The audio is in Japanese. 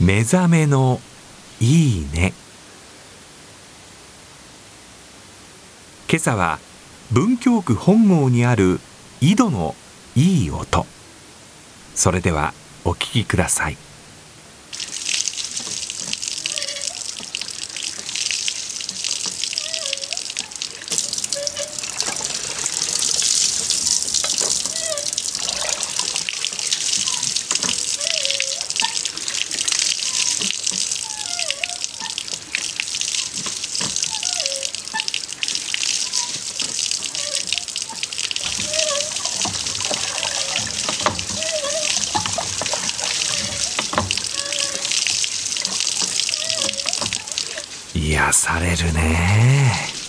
目覚めのいいね。今朝は文京区本郷にある井戸のいい音。それではお聞きください。癒されるね。